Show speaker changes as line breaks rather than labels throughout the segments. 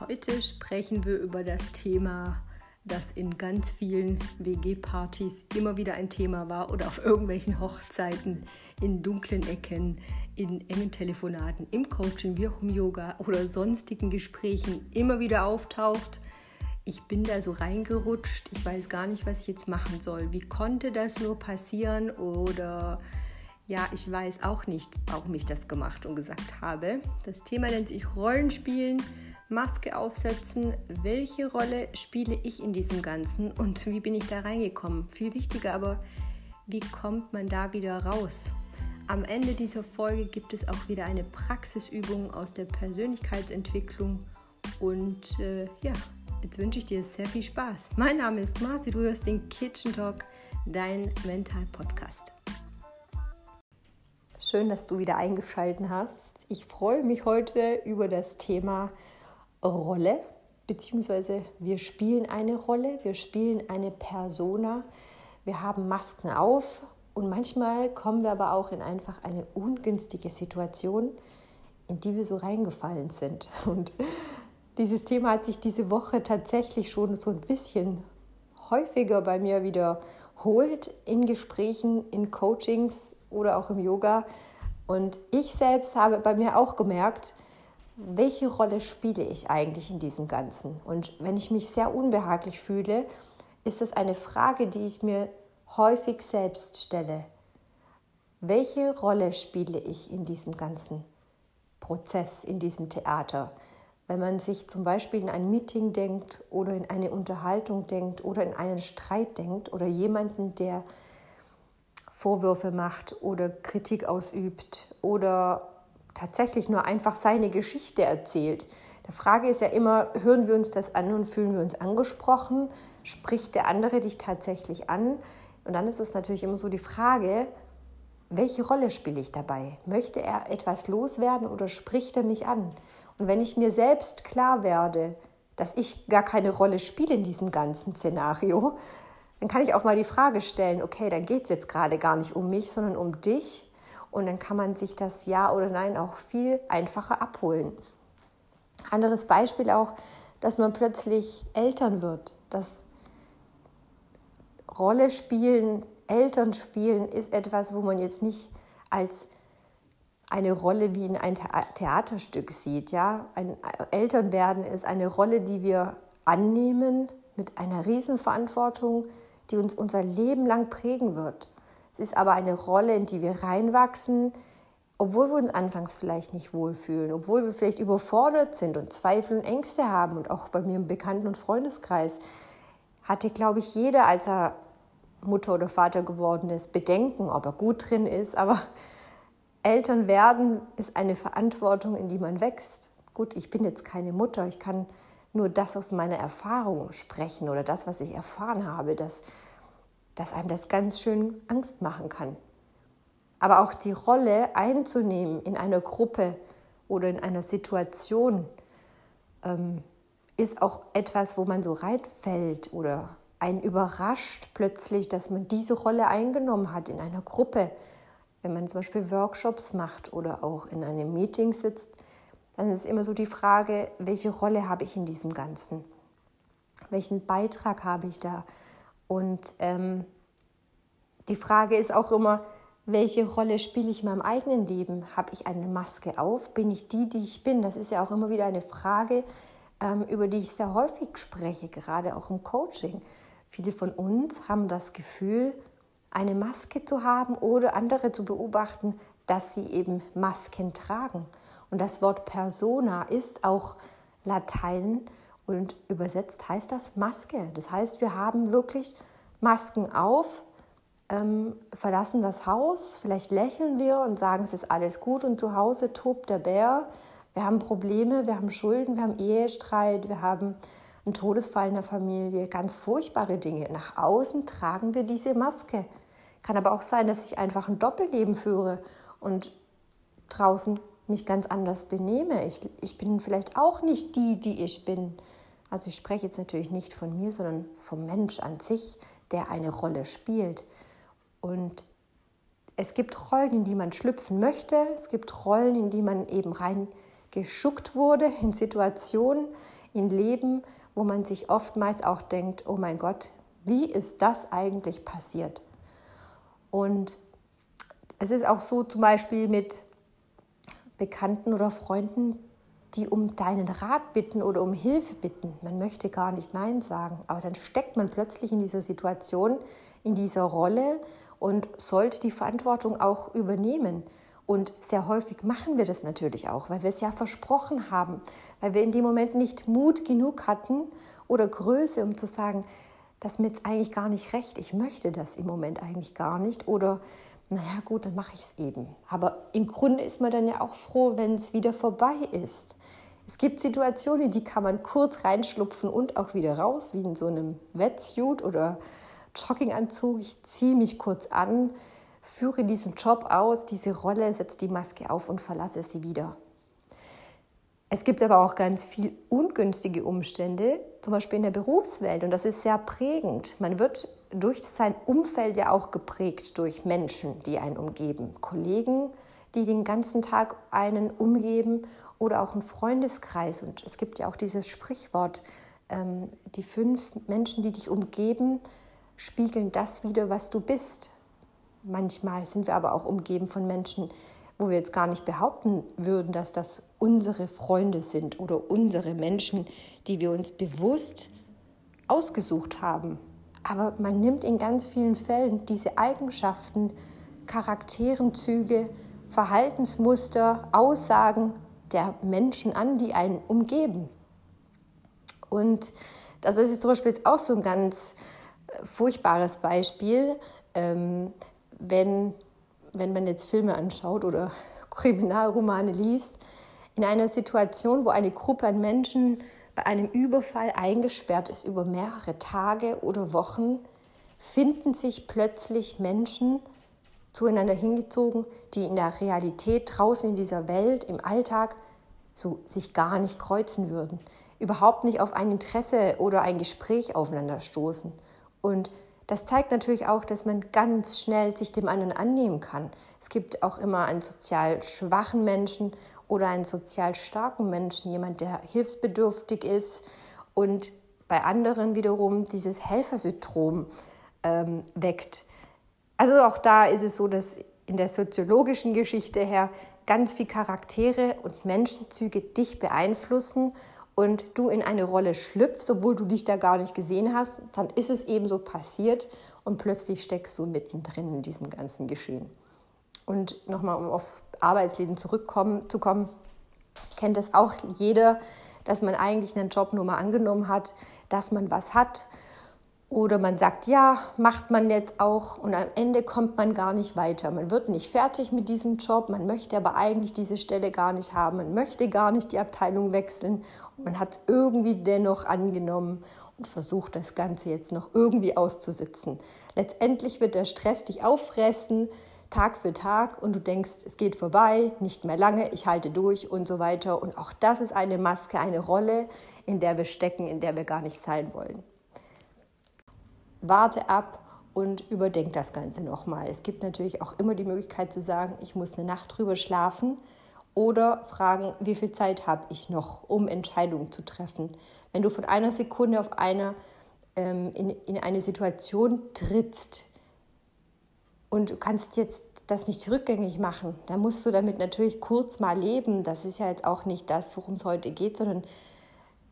Heute sprechen wir über das Thema, das in ganz vielen WG-Partys immer wieder ein Thema war oder auf irgendwelchen Hochzeiten, in dunklen Ecken, in engen Telefonaten, im Coaching, wie auch im Yoga oder sonstigen Gesprächen immer wieder auftaucht. Ich bin da so reingerutscht, ich weiß gar nicht, was ich jetzt machen soll. Wie konnte das nur passieren oder ja, ich weiß auch nicht, warum ich das gemacht und gesagt habe. Das Thema nennt sich Rollenspielen, Maske aufsetzen. Welche Rolle spiele ich in diesem Ganzen und wie bin ich da reingekommen? Viel wichtiger aber, wie kommt man da wieder raus? Am Ende dieser Folge gibt es auch wieder eine Praxisübung aus der Persönlichkeitsentwicklung und äh, ja, jetzt wünsche ich dir sehr viel Spaß. Mein Name ist Marci, du hörst den Kitchen Talk, dein Mental-Podcast. Schön, dass du wieder eingeschaltet hast. Ich freue mich heute über das Thema Rolle, beziehungsweise wir spielen eine Rolle, wir spielen eine Persona, wir haben Masken auf und manchmal kommen wir aber auch in einfach eine ungünstige Situation, in die wir so reingefallen sind. Und dieses Thema hat sich diese Woche tatsächlich schon so ein bisschen häufiger bei mir wiederholt in Gesprächen, in Coachings, oder auch im Yoga. Und ich selbst habe bei mir auch gemerkt, welche Rolle spiele ich eigentlich in diesem Ganzen? Und wenn ich mich sehr unbehaglich fühle, ist das eine Frage, die ich mir häufig selbst stelle. Welche Rolle spiele ich in diesem ganzen Prozess, in diesem Theater? Wenn man sich zum Beispiel in ein Meeting denkt oder in eine Unterhaltung denkt oder in einen Streit denkt oder jemanden, der Vorwürfe macht oder Kritik ausübt oder tatsächlich nur einfach seine Geschichte erzählt. Die Frage ist ja immer, hören wir uns das an und fühlen wir uns angesprochen? Spricht der andere dich tatsächlich an? Und dann ist es natürlich immer so die Frage, welche Rolle spiele ich dabei? Möchte er etwas loswerden oder spricht er mich an? Und wenn ich mir selbst klar werde, dass ich gar keine Rolle spiele in diesem ganzen Szenario, dann kann ich auch mal die Frage stellen, okay, dann geht es jetzt gerade gar nicht um mich, sondern um dich. Und dann kann man sich das Ja oder Nein auch viel einfacher abholen. Anderes Beispiel auch, dass man plötzlich Eltern wird. Das Rolle spielen, Eltern spielen ist etwas, wo man jetzt nicht als eine Rolle wie in ein Theaterstück sieht. Ja? Ein Elternwerden ist eine Rolle, die wir annehmen mit einer Riesenverantwortung, die uns unser Leben lang prägen wird. Es ist aber eine Rolle, in die wir reinwachsen, obwohl wir uns anfangs vielleicht nicht wohlfühlen, obwohl wir vielleicht überfordert sind und Zweifel und Ängste haben. Und auch bei mir im Bekannten- und Freundeskreis hatte, glaube ich, jeder, als er Mutter oder Vater geworden ist, Bedenken, ob er gut drin ist. Aber Eltern werden ist eine Verantwortung, in die man wächst. Gut, ich bin jetzt keine Mutter, ich kann nur das aus meiner Erfahrung sprechen oder das, was ich erfahren habe, dass, dass einem das ganz schön Angst machen kann. Aber auch die Rolle einzunehmen in einer Gruppe oder in einer Situation ähm, ist auch etwas, wo man so reinfällt oder einen überrascht plötzlich, dass man diese Rolle eingenommen hat in einer Gruppe. Wenn man zum Beispiel Workshops macht oder auch in einem Meeting sitzt, dann ist immer so die Frage, welche Rolle habe ich in diesem Ganzen? Welchen Beitrag habe ich da? Und ähm, die Frage ist auch immer, welche Rolle spiele ich in meinem eigenen Leben? Habe ich eine Maske auf? Bin ich die, die ich bin? Das ist ja auch immer wieder eine Frage, ähm, über die ich sehr häufig spreche, gerade auch im Coaching. Viele von uns haben das Gefühl, eine Maske zu haben oder andere zu beobachten, dass sie eben Masken tragen. Und das Wort Persona ist auch Latein und übersetzt heißt das Maske. Das heißt, wir haben wirklich Masken auf, ähm, verlassen das Haus, vielleicht lächeln wir und sagen, es ist alles gut und zu Hause tobt der Bär. Wir haben Probleme, wir haben Schulden, wir haben Ehestreit, wir haben einen Todesfall in der Familie, ganz furchtbare Dinge. Nach außen tragen wir diese Maske. Kann aber auch sein, dass ich einfach ein Doppelleben führe und draußen mich ganz anders benehme. Ich, ich bin vielleicht auch nicht die, die ich bin. Also ich spreche jetzt natürlich nicht von mir, sondern vom Mensch an sich, der eine Rolle spielt. Und es gibt Rollen, in die man schlüpfen möchte. Es gibt Rollen, in die man eben reingeschuckt wurde, in Situationen, in Leben, wo man sich oftmals auch denkt, oh mein Gott, wie ist das eigentlich passiert? Und es ist auch so zum Beispiel mit Bekannten oder Freunden, die um deinen Rat bitten oder um Hilfe bitten. Man möchte gar nicht Nein sagen, aber dann steckt man plötzlich in dieser Situation, in dieser Rolle und sollte die Verantwortung auch übernehmen. Und sehr häufig machen wir das natürlich auch, weil wir es ja versprochen haben, weil wir in dem Moment nicht Mut genug hatten oder Größe, um zu sagen, das ist mir jetzt eigentlich gar nicht recht, ich möchte das im Moment eigentlich gar nicht oder naja gut, dann mache ich es eben. Aber im Grunde ist man dann ja auch froh, wenn es wieder vorbei ist. Es gibt Situationen, die kann man kurz reinschlupfen und auch wieder raus, wie in so einem Wetsuit oder Jogginganzug. Ich ziehe mich kurz an, führe diesen Job aus, diese Rolle, setze die Maske auf und verlasse sie wieder. Es gibt aber auch ganz viel ungünstige Umstände, zum Beispiel in der Berufswelt. Und das ist sehr prägend. Man wird durch sein Umfeld ja auch geprägt durch Menschen, die einen umgeben. Kollegen, die den ganzen Tag einen umgeben oder auch ein Freundeskreis. Und es gibt ja auch dieses Sprichwort, ähm, die fünf Menschen, die dich umgeben, spiegeln das wieder, was du bist. Manchmal sind wir aber auch umgeben von Menschen, wo wir jetzt gar nicht behaupten würden, dass das unsere Freunde sind oder unsere Menschen, die wir uns bewusst ausgesucht haben. Aber man nimmt in ganz vielen Fällen diese Eigenschaften, Charakterenzüge, Verhaltensmuster, Aussagen der Menschen an, die einen umgeben. Und das ist jetzt zum Beispiel jetzt auch so ein ganz äh, furchtbares Beispiel, ähm, wenn, wenn man jetzt Filme anschaut oder Kriminalromane liest, in einer Situation, wo eine Gruppe an Menschen bei einem Überfall eingesperrt ist über mehrere Tage oder Wochen, finden sich plötzlich Menschen, zueinander hingezogen, die in der Realität draußen in dieser Welt, im Alltag, so sich gar nicht kreuzen würden, überhaupt nicht auf ein Interesse oder ein Gespräch aufeinander stoßen. Und das zeigt natürlich auch, dass man ganz schnell sich dem anderen annehmen kann. Es gibt auch immer einen sozial schwachen Menschen oder einen sozial starken Menschen, jemand, der hilfsbedürftig ist und bei anderen wiederum dieses Helfersyndrom ähm, weckt. Also auch da ist es so, dass in der soziologischen Geschichte her ganz viele Charaktere und Menschenzüge dich beeinflussen und du in eine Rolle schlüpfst, obwohl du dich da gar nicht gesehen hast, dann ist es eben so passiert und plötzlich steckst du mittendrin in diesem ganzen Geschehen. Und nochmal, um auf Arbeitsleben zurückzukommen, zu kommen, kennt es auch jeder, dass man eigentlich einen Job nur mal angenommen hat, dass man was hat oder man sagt, ja, macht man jetzt auch und am Ende kommt man gar nicht weiter. Man wird nicht fertig mit diesem Job, man möchte aber eigentlich diese Stelle gar nicht haben, man möchte gar nicht die Abteilung wechseln und man hat es irgendwie dennoch angenommen und versucht das Ganze jetzt noch irgendwie auszusitzen. Letztendlich wird der Stress dich auffressen, Tag für Tag und du denkst, es geht vorbei, nicht mehr lange, ich halte durch und so weiter. Und auch das ist eine Maske, eine Rolle, in der wir stecken, in der wir gar nicht sein wollen warte ab und überdenk das Ganze nochmal. Es gibt natürlich auch immer die Möglichkeit zu sagen, ich muss eine Nacht drüber schlafen oder fragen, wie viel Zeit habe ich noch, um Entscheidungen zu treffen. Wenn du von einer Sekunde auf eine ähm, in, in eine Situation trittst und du kannst jetzt das nicht rückgängig machen, dann musst du damit natürlich kurz mal leben. Das ist ja jetzt auch nicht das, worum es heute geht, sondern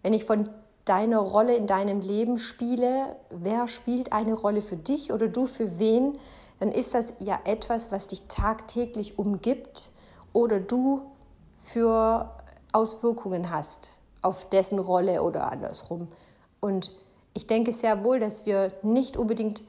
wenn ich von deine Rolle in deinem Leben spiele, wer spielt eine Rolle für dich oder du für wen, dann ist das ja etwas, was dich tagtäglich umgibt oder du für Auswirkungen hast auf dessen Rolle oder andersrum. Und ich denke sehr wohl, dass wir nicht unbedingt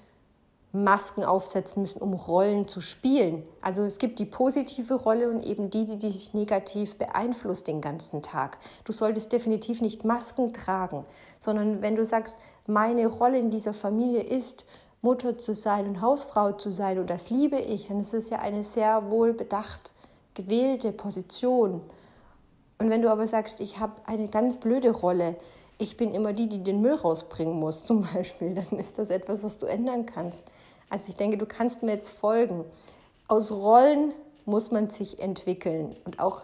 Masken aufsetzen müssen, um Rollen zu spielen. Also es gibt die positive Rolle und eben die, die dich negativ beeinflusst den ganzen Tag. Du solltest definitiv nicht Masken tragen, sondern wenn du sagst, meine Rolle in dieser Familie ist, Mutter zu sein und Hausfrau zu sein und das liebe ich, dann ist es ja eine sehr wohl bedacht gewählte Position. Und wenn du aber sagst, ich habe eine ganz blöde Rolle, ich bin immer die, die den Müll rausbringen muss, zum Beispiel, dann ist das etwas, was du ändern kannst. Also ich denke, du kannst mir jetzt folgen. Aus Rollen muss man sich entwickeln und auch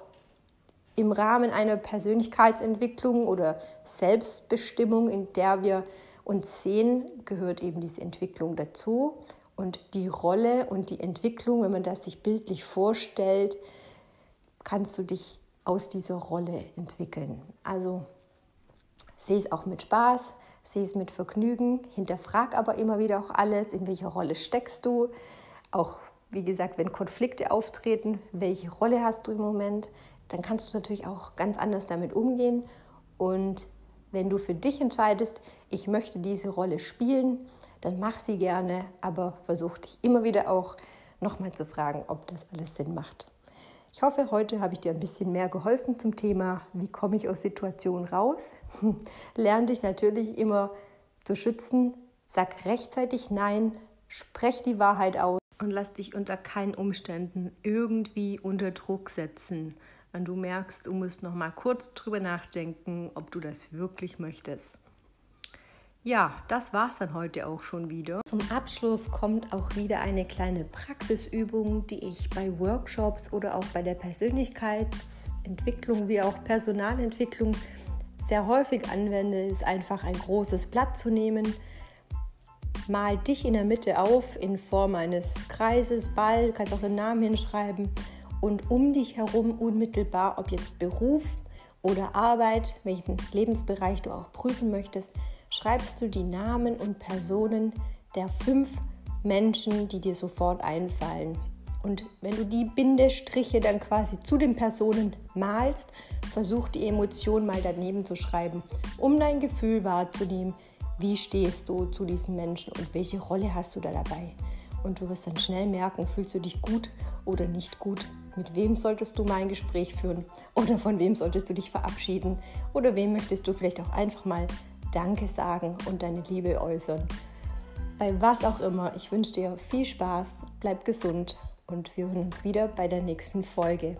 im Rahmen einer Persönlichkeitsentwicklung oder Selbstbestimmung, in der wir uns sehen, gehört eben diese Entwicklung dazu. Und die Rolle und die Entwicklung, wenn man das sich bildlich vorstellt, kannst du dich aus dieser Rolle entwickeln. Also sehe es auch mit Spaß, sehe es mit Vergnügen, hinterfrag aber immer wieder auch alles, in welcher Rolle steckst du. Auch, wie gesagt, wenn Konflikte auftreten, welche Rolle hast du im Moment, dann kannst du natürlich auch ganz anders damit umgehen. Und wenn du für dich entscheidest, ich möchte diese Rolle spielen, dann mach sie gerne, aber versuch dich immer wieder auch nochmal zu fragen, ob das alles Sinn macht. Ich hoffe, heute habe ich dir ein bisschen mehr geholfen zum Thema, wie komme ich aus Situationen raus. Lerne dich natürlich immer zu schützen. Sag rechtzeitig Nein, sprech die Wahrheit aus und lass dich unter keinen Umständen irgendwie unter Druck setzen, wenn du merkst, du musst noch mal kurz drüber nachdenken, ob du das wirklich möchtest. Ja, das war es dann heute auch schon wieder. Zum Abschluss kommt auch wieder eine kleine Praxisübung, die ich bei Workshops oder auch bei der Persönlichkeitsentwicklung wie auch Personalentwicklung sehr häufig anwende, ist einfach ein großes Blatt zu nehmen. Mal dich in der Mitte auf in Form eines Kreises, Ball, du kannst auch den Namen hinschreiben und um dich herum unmittelbar, ob jetzt Beruf oder Arbeit, welchen Lebensbereich du auch prüfen möchtest, schreibst du die Namen und Personen der fünf Menschen, die dir sofort einfallen. Und wenn du die Bindestriche dann quasi zu den Personen malst, versuch die Emotion mal daneben zu schreiben, um dein Gefühl wahrzunehmen, wie stehst du zu diesen Menschen und welche Rolle hast du da dabei. Und du wirst dann schnell merken, fühlst du dich gut oder nicht gut. Mit wem solltest du mal ein Gespräch führen oder von wem solltest du dich verabschieden oder wem möchtest du vielleicht auch einfach mal Danke sagen und deine Liebe äußern. Bei was auch immer, ich wünsche dir viel Spaß, bleib gesund und wir hören uns wieder bei der nächsten Folge.